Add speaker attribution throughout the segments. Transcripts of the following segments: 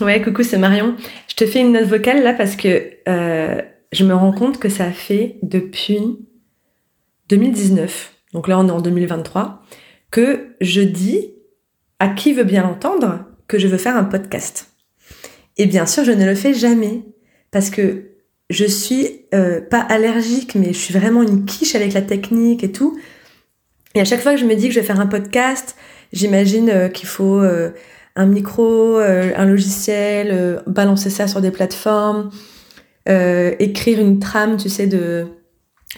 Speaker 1: Ouais, coucou, c'est Marion. Je te fais une note vocale là parce que euh, je me rends compte que ça fait depuis 2019, donc là on est en 2023, que je dis à qui veut bien entendre que je veux faire un podcast. Et bien sûr, je ne le fais jamais parce que je suis euh, pas allergique, mais je suis vraiment une quiche avec la technique et tout. Et à chaque fois que je me dis que je vais faire un podcast, j'imagine euh, qu'il faut un micro, un logiciel, balancer ça sur des plateformes, écrire une trame, tu sais, de,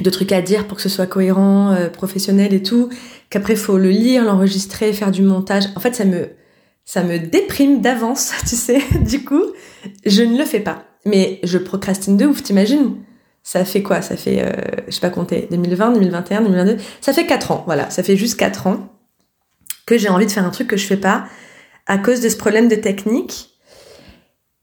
Speaker 1: de trucs à dire pour que ce soit cohérent, professionnel et tout. Qu'après, faut le lire, l'enregistrer, faire du montage. En fait, ça me, ça me déprime d'avance, tu sais. Du coup, je ne le fais pas. Mais je procrastine de ouf, t'imagines? Ça fait quoi? Ça fait, euh, je sais pas compter, 2020, 2021, 2022 Ça fait 4 ans, voilà. Ça fait juste 4 ans que j'ai envie de faire un truc que je fais pas à cause de ce problème de technique.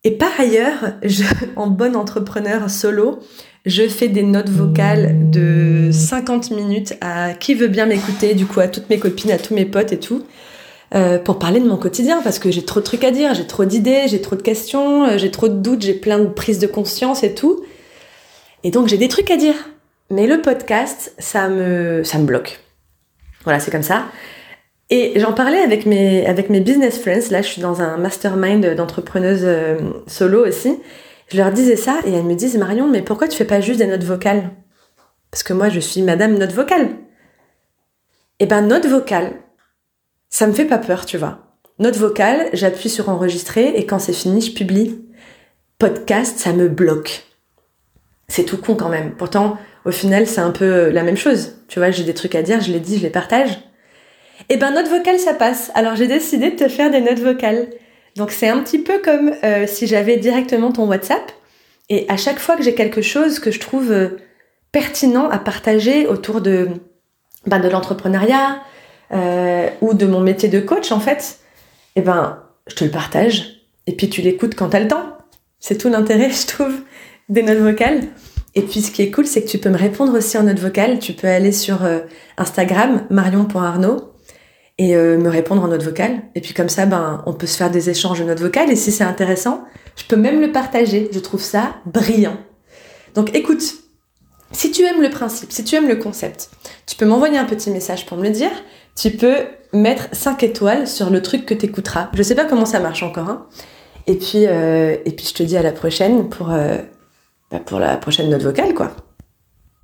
Speaker 1: Et par ailleurs, en bonne entrepreneur solo, je fais des notes vocales de 50 minutes à qui veut bien m'écouter, du coup à toutes mes copines, à tous mes potes et tout. Euh, pour parler de mon quotidien parce que j'ai trop de trucs à dire, j'ai trop d'idées, j'ai trop de questions, euh, j'ai trop de doutes, j'ai plein de prises de conscience et tout. Et donc j'ai des trucs à dire. Mais le podcast, ça me, ça me bloque. Voilà, c'est comme ça. Et j'en parlais avec mes, avec mes business friends. Là, je suis dans un mastermind d'entrepreneuses euh, solo aussi. Je leur disais ça et elles me disent Marion, mais pourquoi tu fais pas juste des notes vocales? Parce que moi, je suis madame note vocale. Eh ben, note vocale, ça me fait pas peur, tu vois. Note vocale, j'appuie sur enregistrer et quand c'est fini, je publie. Podcast, ça me bloque. C'est tout con quand même. Pourtant, au final, c'est un peu la même chose. Tu vois, j'ai des trucs à dire, je les dis, je les partage. Eh ben, note vocale, ça passe. Alors, j'ai décidé de te faire des notes vocales. Donc, c'est un petit peu comme euh, si j'avais directement ton WhatsApp. Et à chaque fois que j'ai quelque chose que je trouve euh, pertinent à partager autour de, ben, de l'entrepreneuriat, euh, ou de mon métier de coach, en fait, eh ben, je te le partage et puis tu l'écoutes quand t'as le temps. C'est tout l'intérêt, je trouve, des notes vocales. Et puis ce qui est cool, c'est que tu peux me répondre aussi en notes vocales. Tu peux aller sur Instagram, marion.arnaud, et euh, me répondre en note vocale. Et puis comme ça, ben, on peut se faire des échanges de notes vocales. Et si c'est intéressant, je peux même le partager. Je trouve ça brillant. Donc écoute, si tu aimes le principe, si tu aimes le concept, tu peux m'envoyer un petit message pour me le dire tu peux mettre 5 étoiles sur le truc que tu écouteras. Je sais pas comment ça marche encore. Hein. Et, puis, euh, et puis je te dis à la prochaine pour, euh, bah, pour la prochaine note vocale, quoi.